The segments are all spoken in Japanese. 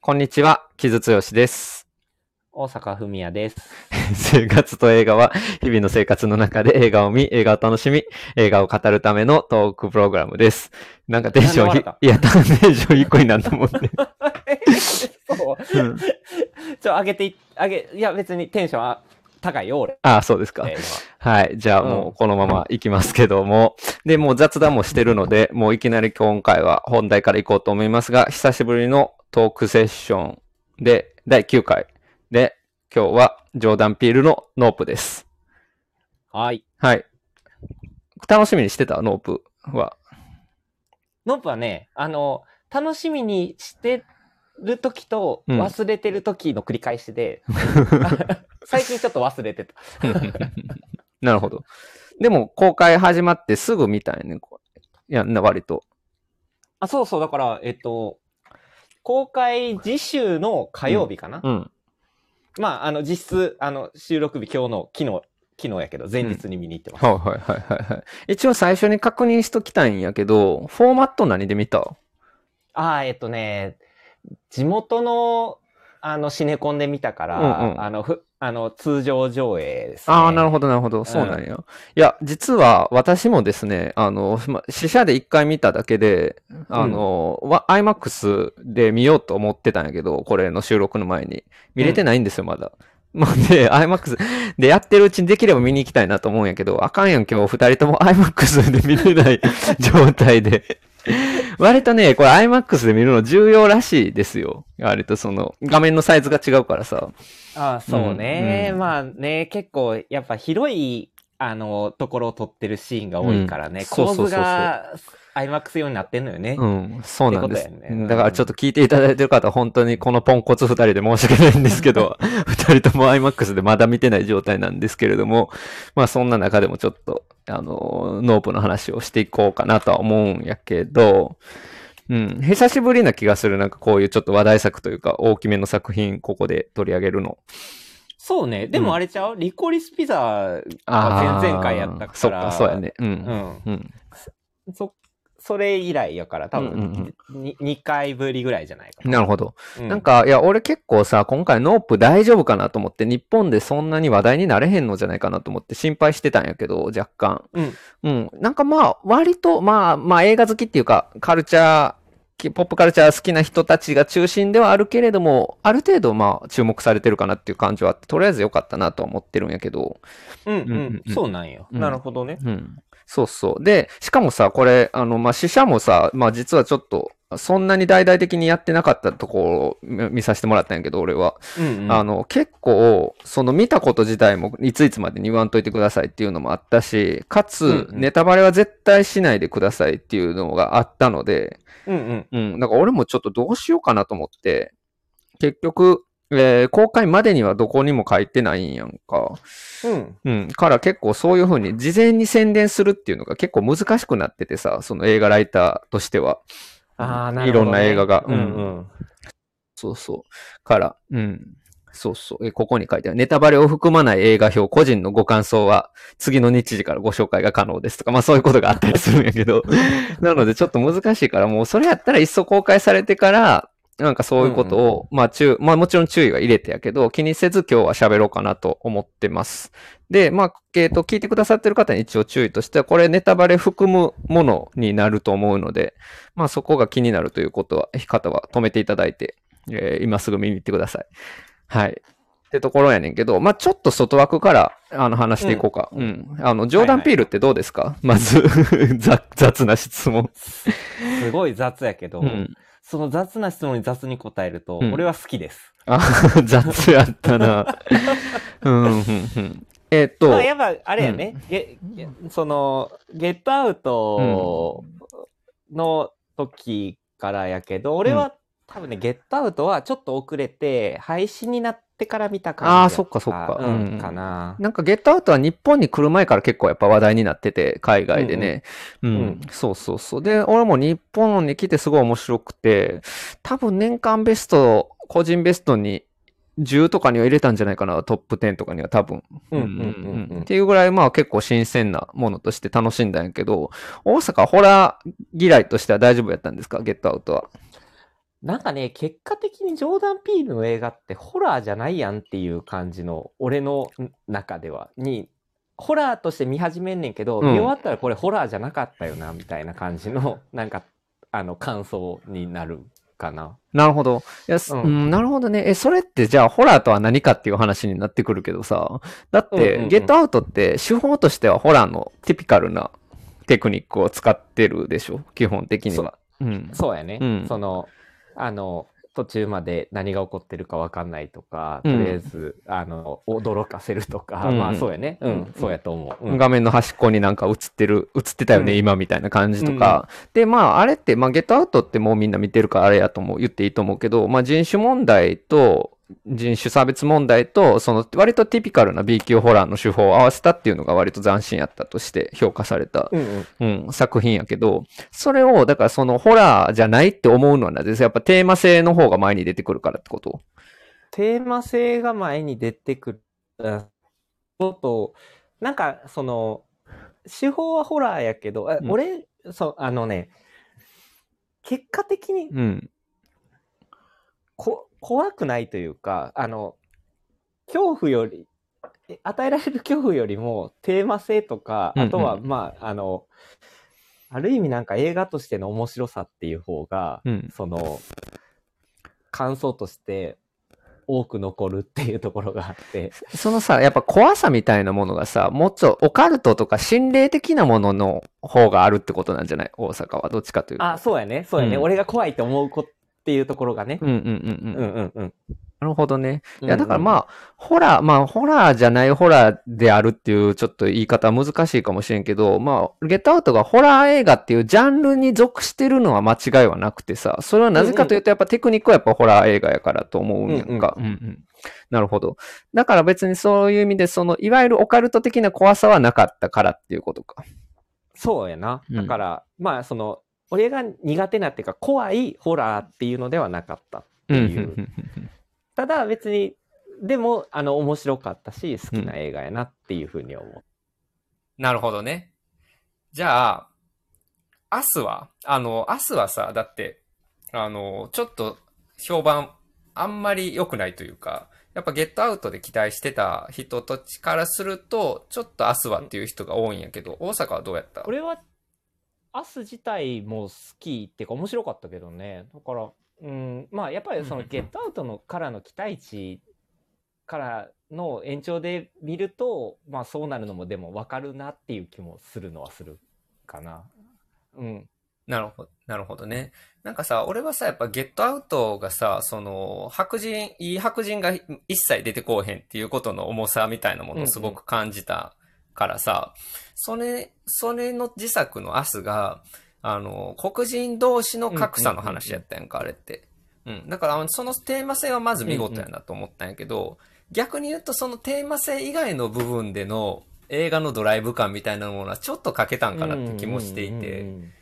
こんにちは、木津剛です。大阪文也です。生活と映画は、日々の生活の中で映画を見、映画を楽しみ、映画を語るためのトークプログラムです。なんかテンションいや、テンション一個になると思って。そう。うんちょ、上げてい、上げ、いや別にテンションは高いよ、俺。ああ、そうですか。えーはい。じゃあうんもうこのまま行きますけども。で、もう雑談もしてるので、もういきなり今回は本題から行こうと思いますが、久しぶりのトークセッションで、第9回で、今日はジョーダン・ピールのノープです。今はい。はい。楽しみにしてた？ノープは。ノープはね、あの、楽しみにしてる時とうん忘れてる時の繰り返しで、最近ちょっと忘れてた。なるほど。でも、公開始まってすぐ見たんやね。いや、な、割と。あ、そうそう、だから、えっと、公開次週の火曜日かな、うん。まあ、あの、実質、あの、収録日今日の昨日、昨日やけど、前日に見に行ってます。はいはいはいはいはい。一応最初に確認しときたいんやけど、フォーマット何で見た？ああ、えっとね、地元の、あの、シネコンで見たから、うんうんあの、ふ、あの、通常上映ですね。ああ、なるほどなるほど。そうなんや。いや、実は私もですね、あの、ま試写で一回見ただけで、あの、わ IMAX で見ようと思ってたんやけど、これの収録の前に。見れてないんですよ、まだ。まあ、で、IMAX でやってるうちにできれば見に行きたいなと思うんやけど、あかんやん、今日二人とも IMAX で見れない 状態で。割とね、これ IMAX で見るの重要らしいですよ。割とその、画面のサイズが違うからさ。ああ、そうね、うんうん。まあね、結構、やっぱ広い、あの、ところを撮ってるシーンが多いからね、うん。そう構そうそうそう。図が IMAX 用になってんのよね。うん、そうなんです。ねだからちょっと聞いていただいてる方、本当にこのポンコツ二人で申し訳ないんですけど、二人とも IMAX でまだ見てない状態なんですけれども、まあそんな中でもちょっと、あの、ノープの話をしていこうかなとは思うんやけど、うん、久しぶりな気がする、なんかこういうちょっと話題作というか、大きめの作品、ここで取り上げるの。そうね。でもあれちゃう、リコリスピザが前々回やったから。そっか、そうやね。う。うんん。うん。そ、それ以来やから、多うんうん分、に2回ぶりぐらいじゃないかな。なるほど。うなん、か、いや、俺結構さ、今回ノープ大丈夫かなと思って、日本でそんなに話題になれへんのじゃないかなと思って心配してたんやけど、若干。うん。うん。なんかまあ、割と、まあ、まあ映画好きっていうか、カルチャー、きポップカルチャー好きな人たちが中心ではあるけれども、ある程度まあ注目されてるかなっていう感じはあって、とりあえず良かったなとは思ってるんやけど、うん、ううんうんん。そうなんよ。うんなるほどね。うん。そうそう。で、しかもさ、これ、あの、まあ、死者もさ、まあ、実はちょっと、そんなに大々的にやってなかったところを見見させてもらったんやけど、俺は。うん、うん。あの、結構、その見たこと自体もいついつまでに言わんといてくださいっていうのもあったし、かつ、うんうんネタバレは絶対しないでくださいっていうのがあったので、うん、うん。うん、なんか俺もちょっとどうしようかなと思って、結局、えー公開までにはどこにも書いてないんやんか。うん。うん。から結構そういう風に事前に宣伝するっていうのが結構難しくなっててさ、その映画ライターとしては。ああ、なるほど、ね。いろんな映画がうん、うん。そうそう。から、うん。そうそう。え、ここに書いてある。ネタバレを含まない映画表、個人のご感想は、次の日時からご紹介が可能ですとか、まあそういうことがあったりするんやけど。なのでちょっと難しいから、もうそれやったらいっそ公開されてから、なんかそういうことを、まあ注、まあもちろん注意は入れてやけど、気にせず今日は喋ろうかなと思ってます。で、まあ、えっ、と、聞いてくださってる方に一応注意としては、これネタバレ含むものになると思うので、まあそこが気になるということは、方は止めていただいて、えー今すぐ見に行ってください。はい。ってところやねんけど、まあちょっと外枠からあの話していこうか。うん。あの、ジョーダン・ピールってどうですか、まず 雑、雑な質問。すごい雑やけど、うん。その雑な質問に雑に答えると、うん俺は好きです。あ、雑やったな。うん、うん、うん。えっと、まあ、やっぱ、あれやね、ゲゲその、ゲットアウトの時からやけど、俺は多分ね、ゲットアウトはちょっと遅れて、配信になってから見た感じやあーそっかそっかううんん、かな。なんかゲットアウトは日本に来る前から結構やっぱ話題になってて、海外でね。うん、うんそうそうそう。で、俺も日本に来てすごい面白くて、多分年間ベスト、個人ベストに10とかには入れたんじゃないかな、トップ10とかには多分。うんうんうんうんっていうぐらいまあ結構新鮮なものとして楽しんだんやけど、大阪ホラー嫌いとしては大丈夫やったんですか、ゲットアウトは。なんかね、結果的にジョーダン・ピールの映画ってホラーじゃないやんっていう感じの、俺の中では、に、ホラーとして見始めんねんけど、うん見終わったらこれホラーじゃなかったよな、みたいな感じの、なんか、あの、感想になるかな。なるほど。いや、すううんん、なるほどね。え、それってじゃあ、ホラーとは何かっていう話になってくるけどさ、だって、うんうんうんゲットアウトって手法としてはホラーのティピカルなテクニックを使ってるでしょ？基本的には。うん。そうやね。うんその、あの、途中まで何が起こってるか分かんないとか、うんとりあえず、あの、驚かせるとか、うんまあそうやね。うん、うんそうやと思う。うん画面の端っこになんか映ってる、映ってたよね、うん今みたいな感じとか。で、まあ、あれって、まあ、ゲットアウトってもうみんな見てるからあれやとも言っていいと思うけど、まあ、人種問題と、人種差別問題と、その割とティピカルな B 級ホラーの手法を合わせたっていうのが割と斬新やったとして評価された、うんうん。うん、作品やけど、それを、だからそのホラーじゃないって思うのはなぜやっぱテーマ性の方が前に出てくるからってこと？テーマ性が前に出てくる。うんちょっと、なんか、その、手法はホラーやけど、あうん俺、そう、あのね、結果的にうん。こ怖くないというか、あの、恐怖より、え与えられる恐怖よりもテーマ性とか、うんうんあとは、まあ、あの、ある意味なんか映画としての面白さっていう方が、うん。その、感想として多く残るっていうところがあって、そのさ、やっぱ怖さみたいなものがさ、もっとオカルトとか心霊的なものの方があるってことなんじゃない？大阪は。どっちかというと。あ、そうやね、そうやね、うん俺が怖いと思うこっていうところがね。うんうんうんうん。うんうんうん。なるほどね。いうんや、だからまあ、ホラー、まあ、ホラーじゃないホラーであるっていう、ちょっと言い方は難しいかもしれんけど、まあ、ゲットアウトがホラー映画っていうジャンルに属してるのは間違いはなくてさ、それはなぜかというと、やっぱテクニックはやっぱホラー映画やからと思うんやんか。うんうん。なるほど。だから別にそういう意味で、その、いわゆるオカルト的な怖さはなかったからっていうことか。そうやな。うんだから、まあ、その、俺が苦手なっていうか、怖いホラーっていうのではなかったってうんうんいう。ただ別に、でも、あの、面白かったし、好きな映画やなっていうふうに思う。なるほどね。じゃあ、明日は、あの、明日はさ、だって、あの、ちょっと評判あんまり良くないというか、やっぱゲットアウトで期待してた人たちからすると、ちょっと明日はっていう人が多いんやけど、大阪はどうやった？俺は、アス自体も好きっていうか面白かったけどね。だから、うん、まあやっぱりそのゲットアウトのからの期待値からの延長で見ると、まあそうなるのもでも分かるなっていう気もするのはするかな。うん。なるほど、なるほどね。なんかさ、俺はさ、やっぱゲットアウトがさ、その、白人、いい白人が一切出てこうへんっていうことの重さみたいなものをすごく感じたからさ、それ、それの自作のアスが、あの、黒人同士の格差の話やったやんか、あれって。うん。だから、そのテーマ性はまず見事やなと思ったんやけど、逆に言うとそのテーマ性以外の部分での映画のドライブ感みたいなものはちょっと欠けたんかなって気もしていて、うんうんうんうん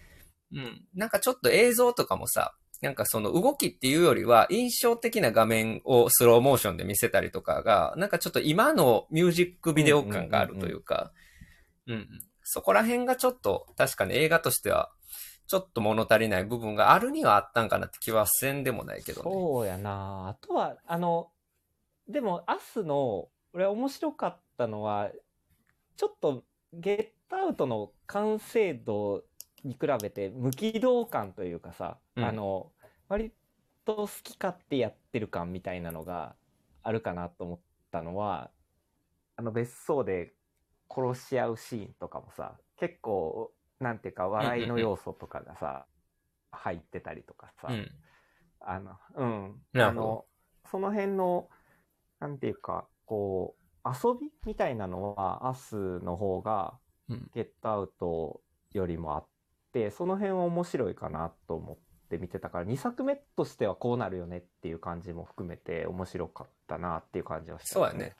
うん。なんかちょっと映像とかもさ、なんかその動きっていうよりは印象的な画面をスローモーションで見せたりとかが、なんかちょっと今のミュージックビデオ感があるというか、うん。そこら辺がちょっと確かに映画としてはちょっと物足りない部分があるにはあったんかなって気はせんでもないけどね。そうやな。あとは、あの、でも、アスの、俺面白かったのは、ちょっと、ゲットアウトの完成度に比べて、無軌道感というかさ、うんあの、割と好き勝手やってる感みたいなのがあるかなと思ったのは、あの、別荘で殺し合うシーンとかもさ、結構、なんていうか、笑いの要素とかがさ、入ってたりとかさ、うん。あの、うん。あの、その辺の、なんていうか、こう、遊びみたいなのは、アスの方が、うんゲットアウトよりもあって、その辺は面白いかなと思って見てたから、2作目としてはこうなるよねっていう感じも含めて面白かったなっていう感じはした、そうやね。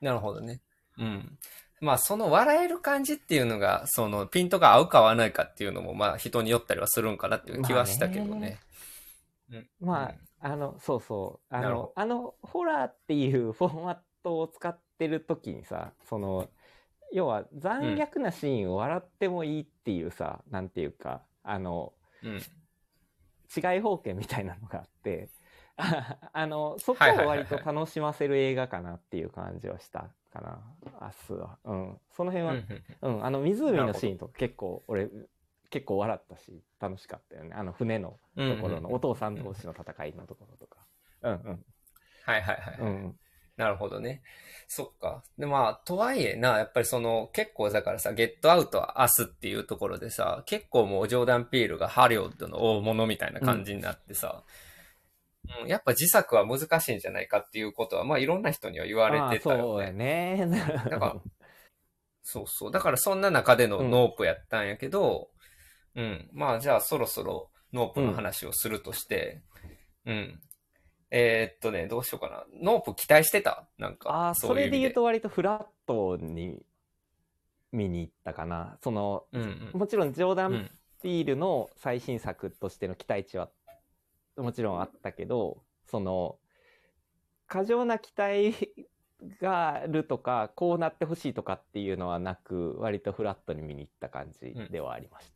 なるほどね。うん。まあ、その笑える感じっていうのが、その、ピントが合うか合わないかっていうのも、まあ、人によったりはするんかなっていう気はしたけどね。まあ、あの、そうそう。あの、あの、ホラーっていうフォーマットを使ってる時にさ、その、要は残虐なシーンを笑ってもいいっていうさ、なんていうか、あの、うん。違い方形みたいなのがあって、あの、そこを割と楽しませる映画かなっていう感じはしたかな、明日は。うん。その辺は、うんあの湖のシーンとか結構俺結構笑ったし楽しかったよね。あの船のところのお父さん同士の戦いのところとか。うんうん。はいはいはい。うんなるほどね。そっか。で、まあ、とはいえな、やっぱりその、結構だからさ、ゲットアウトは明日っていうところでさ、結構もうジョーダン・ピールがハリウッドの大物みたいな感じになってさ、うんやっぱ自作は難しいんじゃないかっていうことは、まあいろんな人には言われてたああそうやよね。ねだから、そうそう。だからそんな中でのうんノープやったんやけど、うん。まあじゃあそろそろノープの話をするとして、うん。えーっとね、どうしようかな。ノープ期待してた？なんか。ああそれで言うと、と割とフラットに見に行ったかなその、うんうん。もちろんジョーダン・うん。ピールの最新作としての期待値はもちろんあったけどその過剰な期待があるとかこうなってほしいとかっていうのはなく割とフラットに見に行った感じではありました。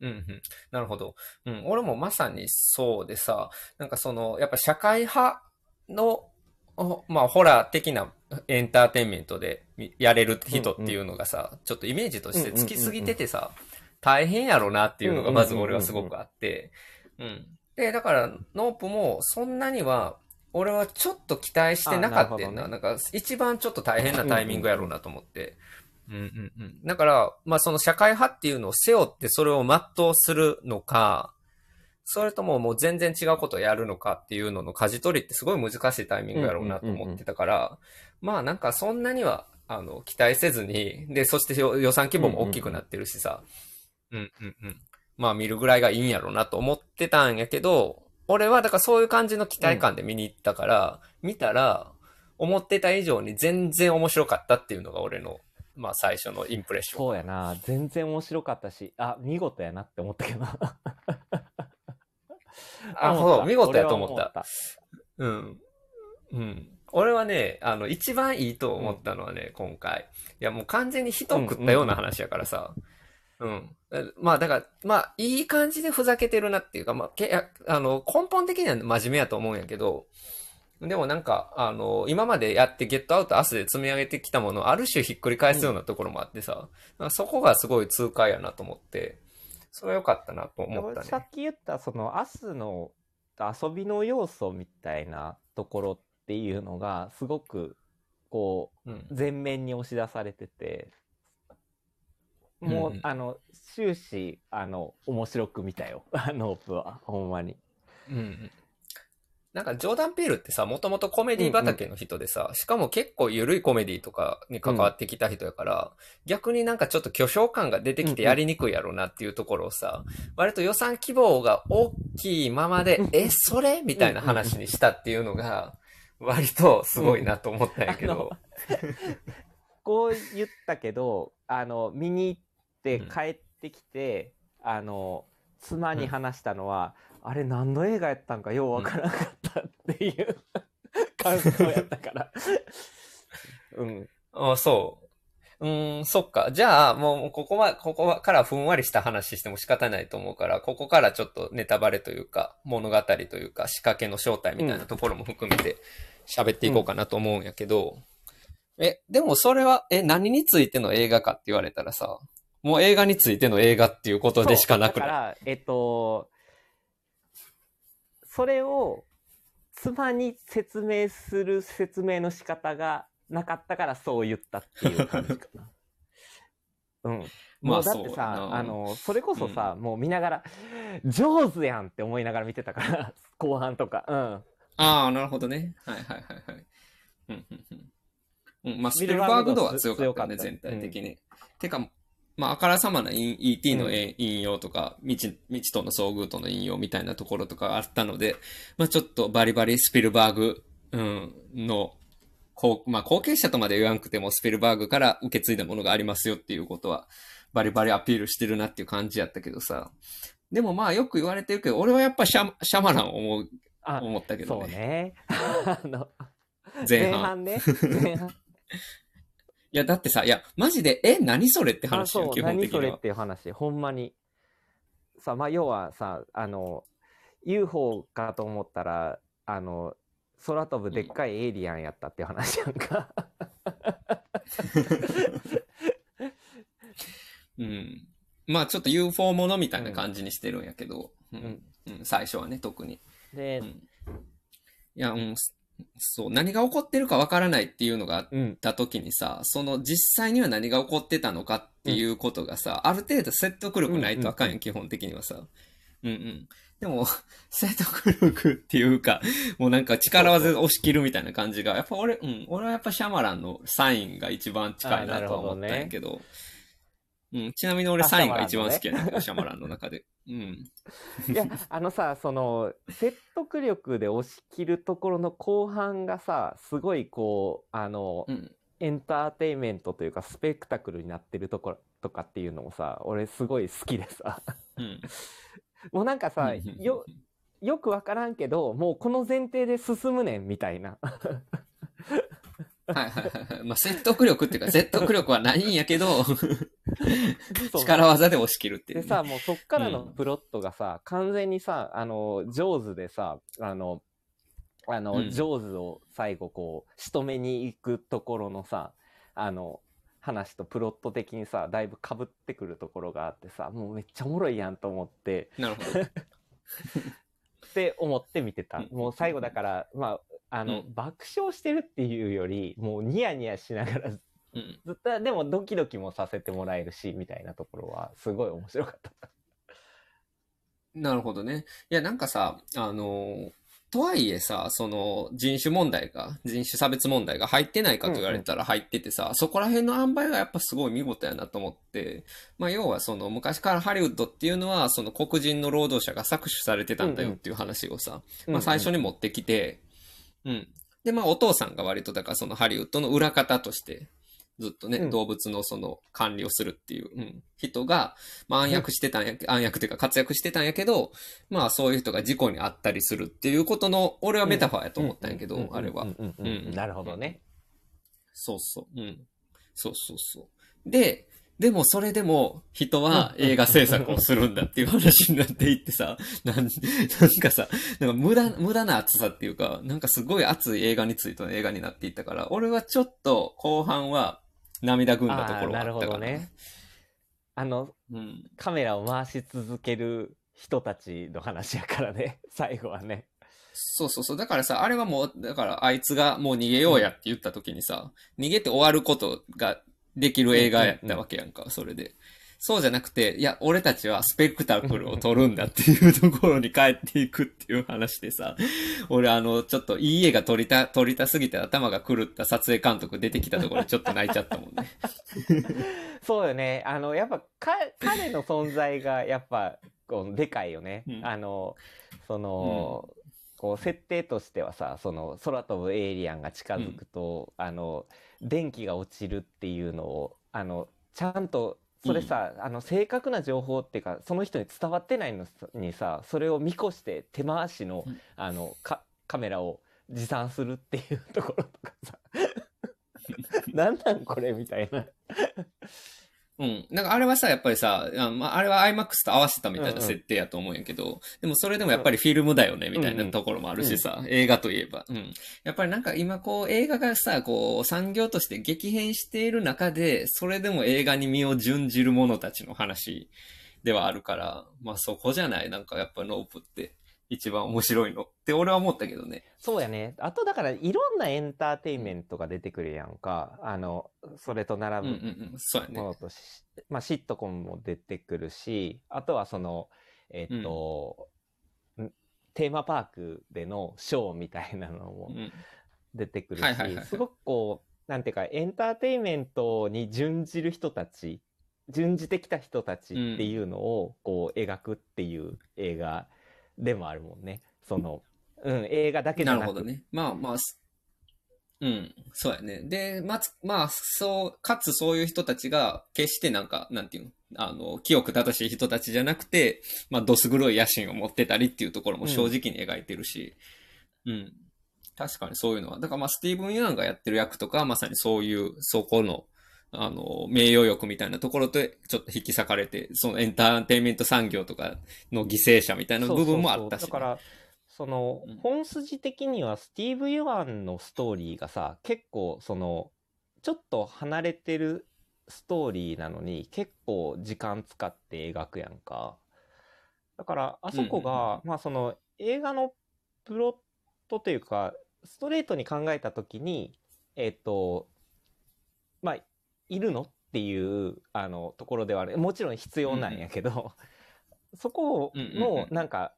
うんうん。なるほど。うん。俺もまさにそうでさ、なんかその、やっぱ社会派の、おまあ、ホラー的なエンターテインメントでみやれる人っていうのがさ、ちょっとイメージとしてつきすぎててさ、大変やろなっていうのがまず俺はすごくあって、うん。で、だから、ノープもそんなには、俺はちょっと期待してなかったんな。あなねなんか、一番ちょっと大変なタイミングやろうなと思って。うんうんうん。だから、まあその社会派っていうのを背負ってそれを全うするのか、それとももう全然違うことをやるのかっていうのの舵取りってすごい難しいタイミングやろうなと思ってたから、まあなんかそんなには、あの、期待せずに、で、そして予予算規模も大きくなってるしさ、うんうんうん。まあ見るぐらいがいいんやろうなと思ってたんやけど、俺はだからそういう感じの期待感で見に行ったから、見たら、思ってた以上に全然面白かったっていうのが俺の、まあ最初のインプレッション。そうやな全然面白かったしあ見事やなって思ったけどな あ、思そう、見事やと思っ。た。うん。うん。俺はね、あの、一番いいと思ったのはね、今回。いや、もう完全に人を食ったような話やからさ。うん。えまあ、だから、まあ、いい感じでふざけてるなっていうか、まあ、けやあの、根本的には真面目やと思うんやけど、でもなんか、あの、今までやってゲットアウト明日で積み上げてきたものをある種ひっくり返すようなところもあってさ、なんかそこがすごい痛快やなと思って、それは良かったなと思ったね。さっき言ったその明日の遊びの要素みたいなところっていうのがすごくこう前面に押し出されててもう、うんうんあの終始あの面白く見たよ あのオープはほんまに。うんうん。なんか、ジョーダン・ピールってさ、もともとコメディ畑の人でさ、しかも結構緩いコメディとかに関わってきた人やから、逆になんかちょっと巨匠感が出てきてやりにくいやろうなっていうところをさ、割と予算規模が大きいままで、え、それ？みたいな話にしたっていうのが、割とすごいなと思ったんやけど。こう言ったけどあの見に行ってうん。帰ってきて、あの妻に話したのは、あれ何の映画やったんかようわからなかったっていう、感想やったから。うん。あそう。うーん、そっか。じゃあ、もう、ここは、ここはからふんわりした話しても仕方ないと思うから、ここからちょっとネタバレというか、物語というか、仕掛けの正体みたいなところも含めて喋っていこうかなと思うんやけど、え、でもそれは、え、何についての映画かって言われたらさ、もう映画についての映画っていうことでしかなくない？だから、えっと、それを妻に説明する説明の仕方がなかったからそう言ったっていう感じかな。うん。まあもうだってさ、なあの、それこそさ、もう見ながら、上手やんって思いながら見てたから、後半とか。うん。ああ、なるほどね。はいはいはいはい。うんうんうん。うん、まあ、スピビルルバーグ度は強かったね、全体的に。てか、まあ、あからさまな E- ET のえ引用とか、未知未知との遭遇との引用みたいなところとかあったので、まあ、ちょっとバリバリスピルバーグ、うん、の、こう、まあ、後継者とまで言わんくても、スピルバーグから受け継いだものがありますよっていうことは、バリバリアピールしてるなっていう感じやったけどさ。でもまあ、よく言われてるけど、俺はやっぱシャシャマランを思う、あ、思ったけどそうね。ね。あの、前半。ね。前半。いや、だってさ、いや、マジで、え、何それってあ話よ、基本的には何それっ。ていう話ほんまにさ、まあ、要はさ、あの、UFO かと思ったら、あの、空飛ぶでっかいエイリアンやったっていう話やんか。うん。まあちょっと UFO ものみたいな感じにしてるんやけど、ううんん。うん最初はね、特に。でうん、いや、うん、すそう、何が起こってるかわからないっていうのがあっうん。た時にさ、その実際には何が起こってたのかっていうことがさ、ある程度説得力ないとあかんやん、うん基本的にはさ。うんうん。でも、説得力っていうか、もうなんか力技で押し切るみたいな感じが、やっぱ俺、うん、俺はやっぱシャマランのサインが一番近いなとは思ったんやけど、うん、ちなみに俺あサインが一番好シきやねシャマランの中で。うん。いや、あのさ、その、説得力で押し切るところの後半がさ、すごいこう、あの、うん。エンターテインメントというか、スペクタクルになってるところとかっていうのもさ、俺すごい好きでさ、うん。もうなんかさ、うんよ、よくわからんけど、もうこの前提で進むねんみたいな。はいはいはいはい。まあ説得力っていうか、説得力はないんやけど、力技で押し切るっていうね、でさ、もうそっからのうん。プロットがさ、完全にさ、あの、上手でさ、あの、あの、うん。上手を最後こう、仕留めに行くところのさ、あの、話とプロット的にさ、だいぶ被ってくるところがあってさ、もうめっちゃおもろいやんと思って、なるほど。って思って見てた。うん。もう最後だから、まあ、あの、うん。爆笑してるっていうより、もうニヤニヤしながら、ずうん。っと、でもドキドキもさせてもらえるし、みたいなところは、すごい面白かった。なるほどね。いや、なんかさ、あのーとはいえさ、その人種問題が、人種差別問題が入ってないかと言われたら入っててさ、そこら辺の塩梅がやっぱすごい見事やなと思って、まあ要はその昔からハリウッドっていうのはその黒人の労働者が搾取されてたんだよっていう話をさ、まあ最初に持ってきて、うん。で、まあお父さんが割とだからそのハリウッドの裏方として、ずっとね、うん。動物のその管理をするっていう、うん、人が、まあ暗躍してたんや、暗躍っていうか活躍してたんやけど、まあそういう人が事故に遭ったりするっていうことの、俺はメタファーやと思ったんやけど、あれは。なるほどね。そうそう。うん。そうそうそう。で、でもそれでも人は映画制作をするんだっていう話になっていってさ、なんなんかさ、なんか無駄、無駄な熱さっていうか、なんかすごい熱い映画についての映画になっていったから、俺はちょっと後半は涙ぐんだところがあったから。なるほどね。あの、うん。カメラを回し続ける人たちの話やからね、最後はね。そうそうそう。だからさ、あれはもう、だからあいつがもう逃げようやって言った時にさ、逃げて終わることができる映画やったわけやんか、それで。そうじゃなくて、いや、俺たちはスペクタクルを撮るんだっていうところに帰っていくっていう話でさ、俺あの、ちょっといい映画撮りた、撮りたすぎて頭が狂った撮影監督出てきたところでちょっと泣いちゃったもんね。そうよね。あの、やっぱ、か、彼の存在が、やっぱ、こう、でかいよね。うんあの、その、こう、設定としてはさ、その、空飛ぶエイリアンが近づくと、あの、電気が落ちるっていうのを、あの、ちゃんと、それさ、あの、正確な情報っていうか、その人に伝わってないのにさ、それを見越して手回しの、うん。あの、か、カメラを持参するっていうところとかさ、なんなんこれみたいな。うん。なんかあれはさ、やっぱりさ、あ,、まあ、あれは IMAX と合わせたみたいうんうんな設定やと思うんやけど、でもそれでもやっぱりフィルムだよね、みたいなところもあるしさ、映画といえば。うん。やっぱりなんか今こう映画がさ、こう産業として激変している中で、それでも映画に身を準じる者たちの話ではあるから、まあそこじゃない、なんかやっぱノープって一番面白いのって俺は思ったけどね。そうやね。あとだからいろんなエンターテインメントが出てくるやんか。あの、それとうん並ぶうんうん。そうやねも。のとし、まあシットコムも出てくるし、あとはその、えっと、んテーマパークでのショーみたいなのもうん。出てくるし、すごくこう、なんていうか、エンターテインメントに準じる人たち、準じてきた人たちっていうのをこう描くっていう映画でもあるもんね。その、うん、映画だけじゃなくなるほどね。まあまあ、すうん、そうやね。で、まつ、まあ、そう、かつそういう人たちが、決してなんか、なんていうの、あの、清く正しい人たちじゃなくて、まあ、どす黒い野心を持ってたりっていうところも正直に描いてるし、うん。確かにそういうのは。だからまあ、スティーブン・ユアンがやってる役とかはまさにそういう、そこの、あの、名誉欲みたいなところとちょっと引き裂かれて、そのエンターテインメント産業とかの犠牲者みたいな部分もあったし、ね、だから、その、本筋的にはスティーブ・ユアンのストーリーがさ、結構その、ちょっと離れてるストーリーなのに結構時間使って描くやんか。だから、あそこが、まあその映画のプロットというか、ストレートに考えたときに、えっ、と、まあ、いるの？っていう、あの、ところではある。もちろん必要なんやけど、そこうんうんのう、ん。なんか、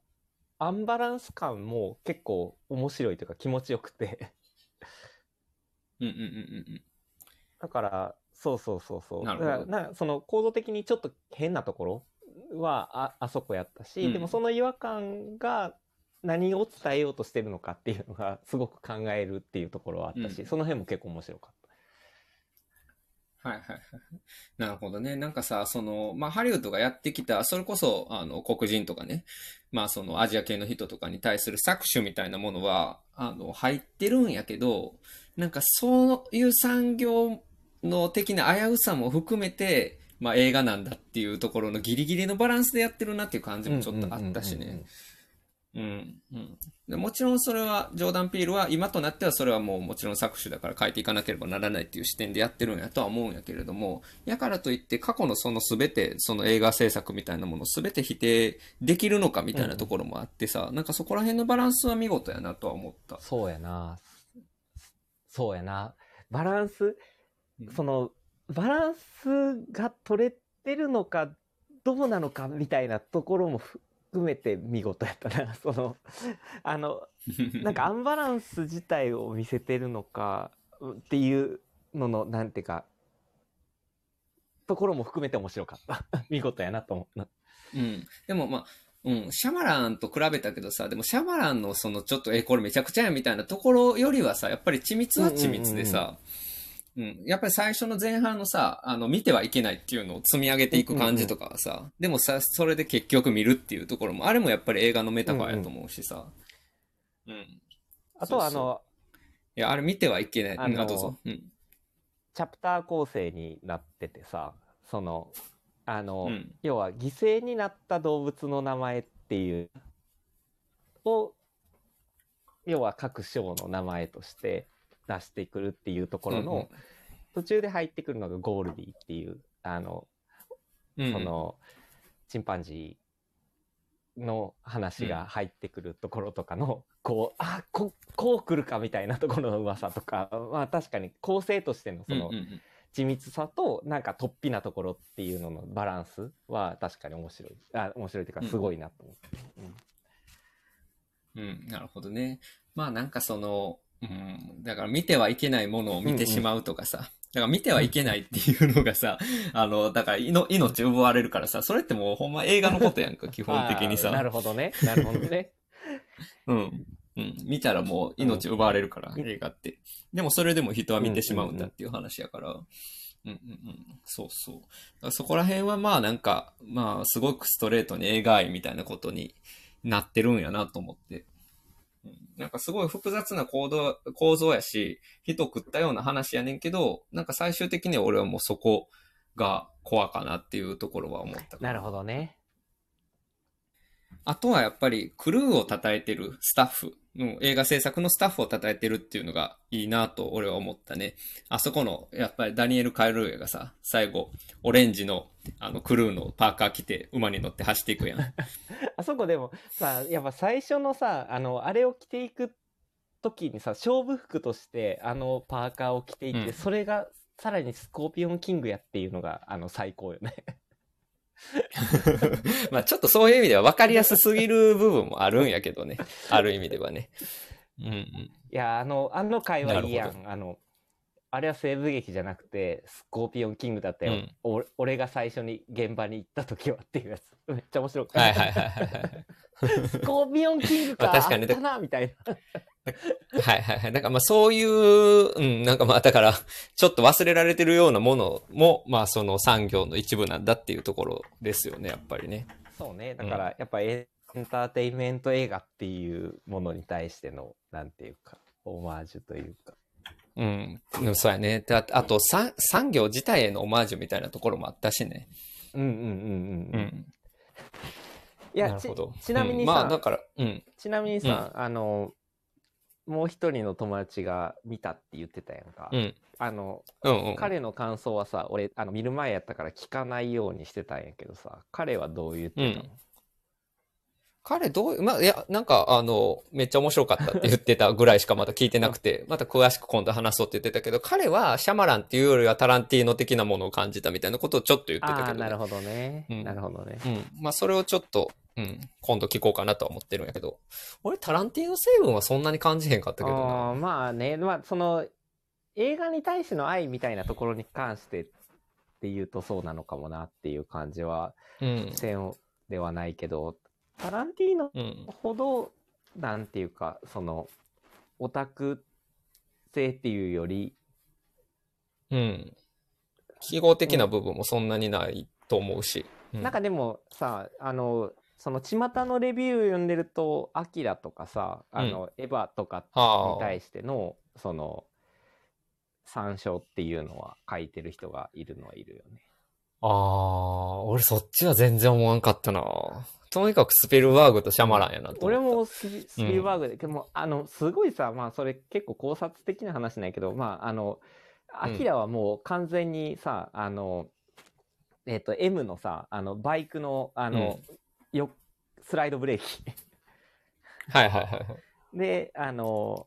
アンバランス感も結構面白いというか気持ちよくて。うんうんうんうんだから、そうそうそうそう。なるほど。だからなその構造的にちょっと変なところはああそこやったし、うん。でもその違和感が何を伝えようとしてるのかっていうのがすごく考えるっていうところはあったし、うん。その辺も結構面白かっはいはいはい。なるほどね。なんかさ、その、まあ、ハリウッドがやってきた、それこそ、あの、黒人とかね、まあ、その、アジア系の人とかに対する搾取みたいなものは、あの、入ってるんやけど、なんか、そういう産業の的な危うさも含めて、まあ、映画なんだっていうところのギリギリのバランスでやってるなっていう感。じもちょっとあったしうんうんうんうんね。うん、うん。でもちろんそれは、ジョーダン・ピールは、今となってはそれはもうもちろん搾取だから変えていかなければならないっていう視点でやってるんやとは思うんやけれども、やからといって過去のその全て、その映画制作みたいなものを全て否定できるのかみたいなところもあってさ、なんかそこら辺のバランスは見事やなとは思った。そうやな。そうやな。バランスうん、その、バランスが取れてるのか、どうなのかみたいなところも含めて見事やったな。その、あの、なんかアンバランス自体を見せてるのかっていうのの、なんていうか、ところも含めて面白かった。見事やなと思う。うん。でもまあ、うん、シャマランと比べたけどさ、でもシャマランのそのちょっと、え、これめちゃくちゃやみたいなところよりはさ、やっぱり緻密は緻密でさ、うん、やっぱり最初の前半のさ、あの、見てはいけないっていうのを積み上げていく感じとかはさ、でもさ、それで結局見るっていうところも、あれもやっぱり映画のメタファーやと思うしさ。うん。あとはあそうの、いや、あれ見てはいけない。あのうん、あ、どうぞ。うん。チャプター構成になっててさ、その、あの、うん要は犠牲になった動物の名前っていうを、要は各章の名前として出してくるっていうところの、途中で入ってくるのがゴールディっていう、あの、そ、の、チンパンジーの話が入ってくるところとかの、こう、あ、こ、こう来るかみたいなところの噂とか、まあ確かに構成としてのその緻密さと、なんか突飛なところっていうののバランスは確かに面白い。あ、面白いというかすごいなと思って。うんうん、なるほどね。まあなんかその、うん、だから見てはいけないものを見てしまうとかさ、だから見てはいけないっていうのがさ、あの、だからいの命奪われるからさ、それってもうほんま映画のことやんか、基本的にあーなさ。るほどね。なるほどね。うん。うん。見たらもう命奪われるから、うん映画って。でもそれでも人は見てしまうんだっていう話やから。うんうんうん。そうそう。そこら辺はまあなんか、まあすごくストレートに映画愛みたいなことになってるんやなと思って。なんかすごい複雑な行動構造やし、人食ったような話やねんけど、なんか最終的には俺はもうそこがコアかなっていうところは思ったなるほどね。あとはやっぱりクルーを称えてるスタッフ、うん、映画制作のスタッフを称えてるっていうのがいいなと俺は思ったね。あそこの、やっぱりダニエル・カイルーエがさ、最後、オレンジのあのクルーのパーカー着て馬に乗って走っていくやん。あそこでもさ、やっぱ最初のさ、あの、あれを着ていく時にさ、勝負服としてあのパーカーを着ていて、うんそれがさらにスコーピオンキングやっていうのが、あの、最高よね。まあちょっとそういう意味では分かりやすすぎる部分もあるんやけどね。ある意味ではね。うんうん。いや、あの、あの回はいいやん。あの、あれは西部劇じゃなくて、スコーピオンキングだったよ。うんお俺が最初に現場に行った時はっていうやつ。めっちゃ面白かった。はいはいはいはいはい。スコーピオンキングか。まあ確かにあったな、みたいな。はいはいはい。だからまあそういう、うん、なんかまあだから、ちょっと忘れられてるようなものも、まあその産業の一部なんだっていうところですよね、やっぱりね。そうね。だから、やっぱエンターテインメント映画っていうものに対しての、なんていうか、オマージュというか。うん。うんそうやね。でああと、産産業自体へのオマージュみたいなところもあったしね。うんうんうんううん。いん。やちなるほど。ちなみにさ、うんまあ、だから、うん。ちなみにさ、あの、もう一人の友達が見たって言ってたやんか。うん。あの、うんうん。彼の感想はさ、俺、あの見る前やったから聞かないようにしてたんやけどさ、彼はどう言ってたの、うん彼どう、まあ、いや、なんか、あの、めっちゃ面白かったって言ってたぐらいしかまだ聞いてなくて、また詳しく今度話そうって言ってたけど、彼はシャマランっていうよりはタランティーノ的なものを感じたみたいなことをちょっと言ってたああ、けど、なるほどね。うんなるほどね。うん。まあ、それをちょっと、うん、今度聞こうかなとは思ってるんやけど、俺タランティーノ成分はそんなに感じへんかったけど。まあね、まあ、その、映画に対しての愛みたいなところに関してっていうとそうなのかもなっていう感じは、うん。せんではないけど、タランティーノうん。ほど、なんていうか、その、オタク性っていうより、うん。記号的な部分もそんなにないと思うし。うんなんかでもさ、あの、その巷のレビューを読んでると、アキラとかさ、あの、エヴァとかに対しての、その、参照っていうのは書いてる人がいるのはいるよね。ああ、俺そっちは全然思わんかったな。とにかくスピルバーグとシャマランやなと。俺もスピスピルバーグで、でも、あの、すごいさ、まあ、それ結構考察的な話なんやけど、まあ、あの、アキラはもう完全にさ、あの、えっ、と、M のさ、あの、バイクの、あの、よ、スライドブレーキ。はいはいはいはい。で、あの、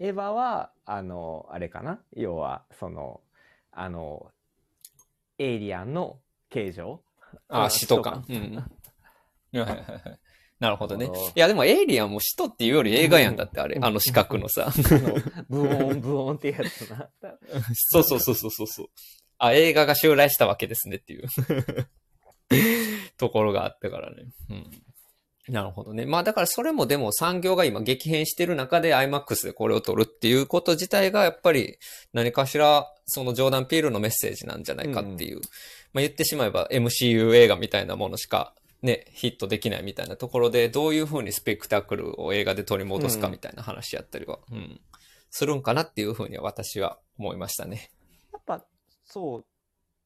エヴァは、あの、あれかな？要は、その、あの、エイリアンの形状？あ、うん使徒感。うん。はいはいはいはい。なるほどね。いやでもエイリアンも使徒っていうより映画やんだってあれ。うんあの四角のさ。ブオーン、ブオーンってやつな。そうそうそうそうそうそう。あ、映画が襲来したわけですねっていうところがあったからね。うん。なるほどね。まあだからそれもでも産業が今激変してる中で IMAX でこれを撮るっていうこと自体がやっぱり何かしらそのジョーダン・ピールのメッセージなんじゃないかっていう。まあ言ってしまえば MCU 映画みたいなものしかね、ヒットできないみたいなところでどういう風にスペクタクルを映画で取り戻すかみたいな話やったりは、うん、するんかなっていう風には私は思いましたね。やっぱ、そう、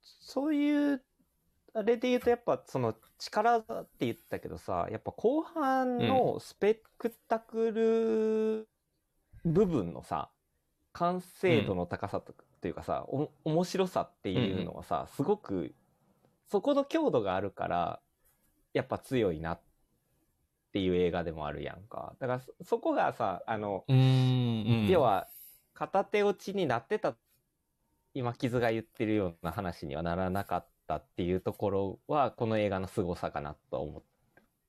そういう、あれで言うとやっぱその力って言ったけどさ、やっぱ後半のスペクタクル部分のさ、完成度の高さとというかさ、お面白さっていうのはさ、すごく、そこの強度があるから、やっぱ強いなっていう映画でもあるやんか。だからそそこがさ、あの、うん要は片手落ちになってた今傷が言ってるような話にはならなかったっていうところはこの映画の凄さかなとは思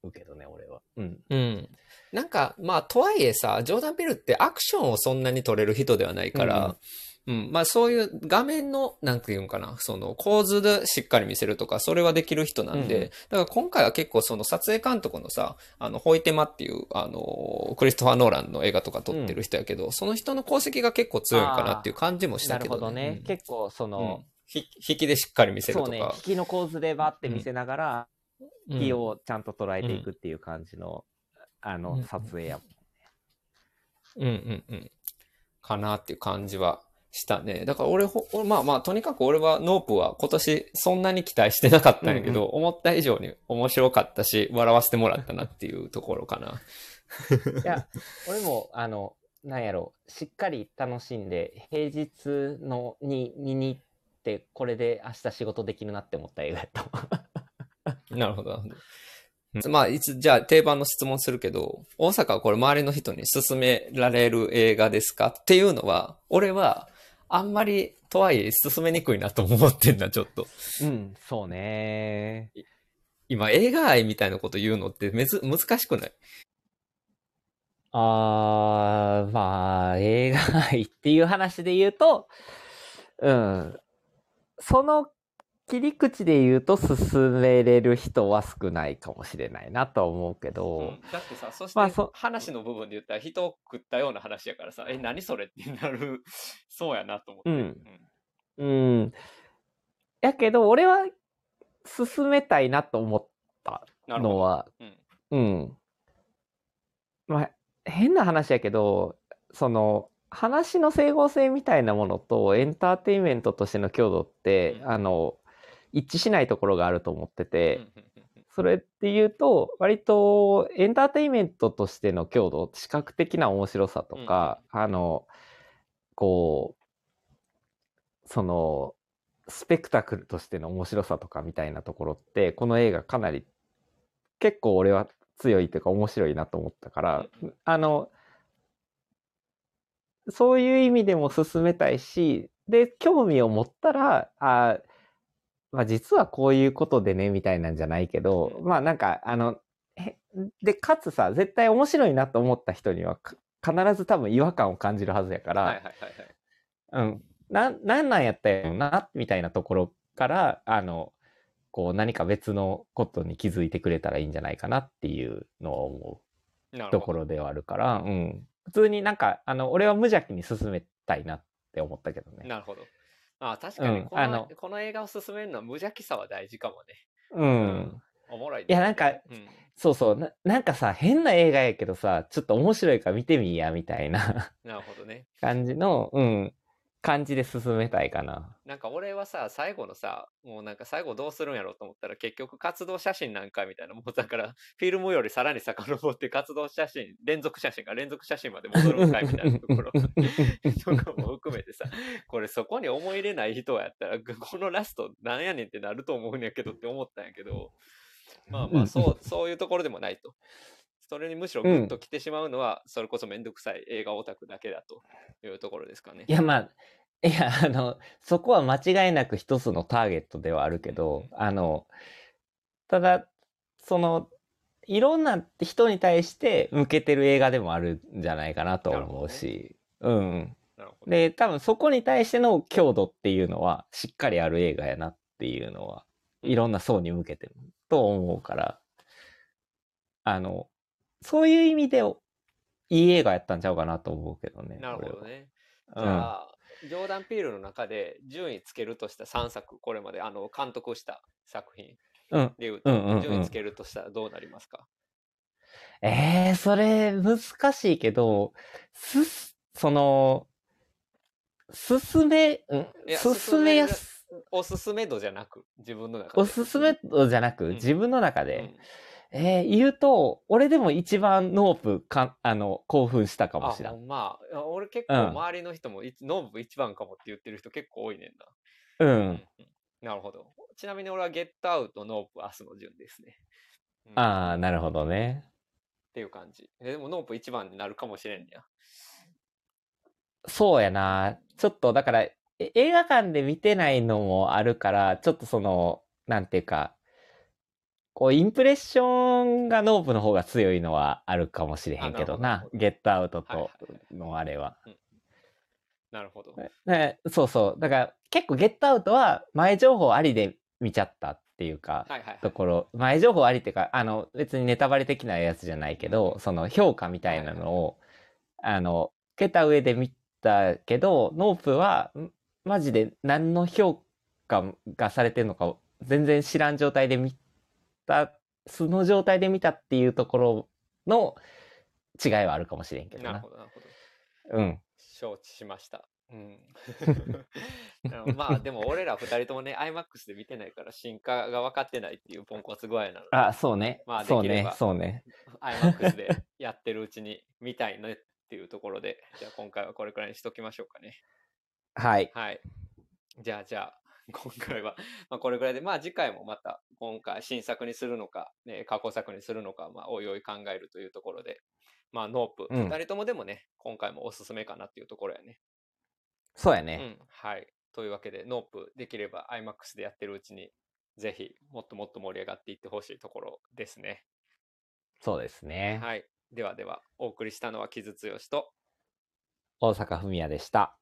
うけどね俺は。うん。うん。なんか、まあ、とはいえさ、ジョーダン・ピルってアクションをそんなに撮れる人ではないから、うん、まあそういう画面の、なんていうんかな、その構図でしっかり見せるとか、それはできる人なんで、うんだから今回は結構その撮影監督のさ、あの、ホイテマっていう、あの、クリストファー・ノーランの映画とか撮ってる人やけど、その人の功績が結構強いんかなっていう感じもしたなるけどほどね。うん。結構その、ひ引きでしっかり見せるそうね。とか。引きの構図でバッて見せながら、うん。引きをちゃんと捉えていくっていう感じの、あうん。の撮影やもん。うん。うん。うん。かなっていう感じはしたね。だから俺ほ、俺まあまあ、とにかく俺はノープは今年そんなに期待してなかったんやけど、思った以上に面白かったし、笑わせてもらったなっていうところかな。いや、俺も、あの、なんやろ、しっかり楽しんで、平日のに見に行って、これで明日仕事できるなって思った映画やった。なるほど、なるほど。うんまあ、いつ、じゃあ定番の質問するけど、大阪はこれ周りの人に勧められる映画ですかっていうのは、俺は、あんまり、とはいえ勧めにくいなと思ってんだ、ちょっと。うん、そうね。今、映画愛みたいなこと言うのってめず、難しくない？あー、まあ、映画愛っていう話で言うと、うん、その切り口で言うと進めれる人は少ないかもしれないなとは思うけど、だってさ、そして、まあそ話の部分で言ったら人を食ったような話やからさ、え、何それってなる、そうやなと思って。うんうん。やけど、俺は進めたいなと思った。のは、うんうん。まあ、変な話やけど、その、話の整合性みたいなものとエンターテインメントとしての強度って、うんあの一致しないところがあると思ってうんて、それっていうと割とエンターテインメントとしての強度視覚的な面白さとか、あのこうそのスペクタクルとしての面白さとかみたいなところってこの映画かなり結構俺は強いというか面白いなと思ったから、あのそういう意味でも進めたいしで興味を持ったらあまあ実はこういうことでねみたいなんじゃないけど、うんまあなんかあのへでかつさ絶対面白いなと思った人にはか必ず多分違和感を感じるはずやから、はいはいはいはい。うん。な、なんなんやったよな、みたいなところから、あの、こう何か別のことに気づいてくれたらいいんじゃないかなっていうのを思うところではあるから、うん。普通になんか、あの、俺は無邪気に進めたいなって思ったけどね。なるほど。ああ確かにうんこの,、あのこの映画を進めるのは無邪気さは大事かもね。うん。おもろい、ね。いやなんかうん、そうそうな。なんかさ、変な映画やけどさ、ちょっと面白いから見てみや、みたいななるほどね。感じの、うん、感じで進めたいかな。なんか俺はさ、最後のさ、もうなんか最後どうするんやろうと思ったら結局活動写真なんかみたいな、もうだから フィルムよりさらに遡って活動写真、連続写真が連続写真まで戻るんかいみたいなところ とかも含めてさ、これそこに思い入れない人やったら、このラストなんやねんってなると思うんやけどって思ったんやけど、まあまあそう、そういうところでもないと。それにむしろグッと来てしまうのは、それこそめんどくさい映画オタクだけだというところですかね。いや、まあ、いや、あの、そこは間違いなく一つのターゲットではあるけど、あの、ただ、その、いろんな人に対して向けてる映画でもあるんじゃないかなと思うし、うん。で、多分そこに対しての強度っていうのは、しっかりある映画やなっていうのは、いろんな層に向けてると思うから、あの、そういう意味で、いい映画やったんちゃうかなと思うけどね。なるほど俺ね。は。じゃあ、ジョーダン・ピールの中で順位つけるとした3作、これまであの監督した作品うん。うん。でいううんうんうんと、順位つけるとしたらどうなりますか、ええそれ難しいけど、す、その、進め、うん進めやす、おすすめ度じゃなく、自分の中で。おすすめ度じゃなく、うん自分の中で、うんえー言うと、俺でも一番ノープか、あの、興奮したかもあ、しれん。ほんまあ、俺結構うん周りの人もいノープ一番かもって言ってる人結構多いねんな。う。うんんなるほど。ちなみに俺はゲットアウト、ノープ、アスの順ですね。うんああ、なるほどね。っていう感じ。えでもノープ一番になるかもしれんねや。そうやな。ちょっと、だから、え映画館で見てないのもあるから、ちょっとその、なんていうか、こう、インプレッションがノープの方が強いのはあるかもしれへんけどあなるほ。どなゲットアウトとはいのあれは。なるほど。ねそうそう。だから、結構ゲットアウトは前情報ありで見ちゃったっていうか、はいはいはい。ところ、前情報ありっていうか、あの、別にネタバレ的なやつじゃないけど、その評価みたいなのを、あの、受けた上で見たけど、ノープは、んマジで何の評価がされてるのか全然知らん状態で見た、素の状態で見たっていうところの違いはあるかもしれんけどな。なるほど、なるほど。うん。承知しました。うん、まあでも俺ら二人ともね iMAX で見てないから進化が分かってないっていうポンコツ具合なのであ、そうね。まあでそうきればね。そうね。iMAX で やってるうちに見たいねっていうところでじゃあ今回はこれくらいにしときましょうかねはい。はいじゃあじゃあ 今回は、まあ、これぐらいでまあ次回もまた今回新作にするのか、ね、過去作にするのか、まあ、おいおい考えるというところでまあノープ、うん二人ともでもね今回もおすすめかなっていうところやねうそうやね。ん、はい。というわけで、ノープできれば IMAX でやってるうちに、ぜひもっともっと盛り上がっていってほしいところですね。そうですね。はい。ではでは、お送りしたのは木津剛と、大阪文也でした。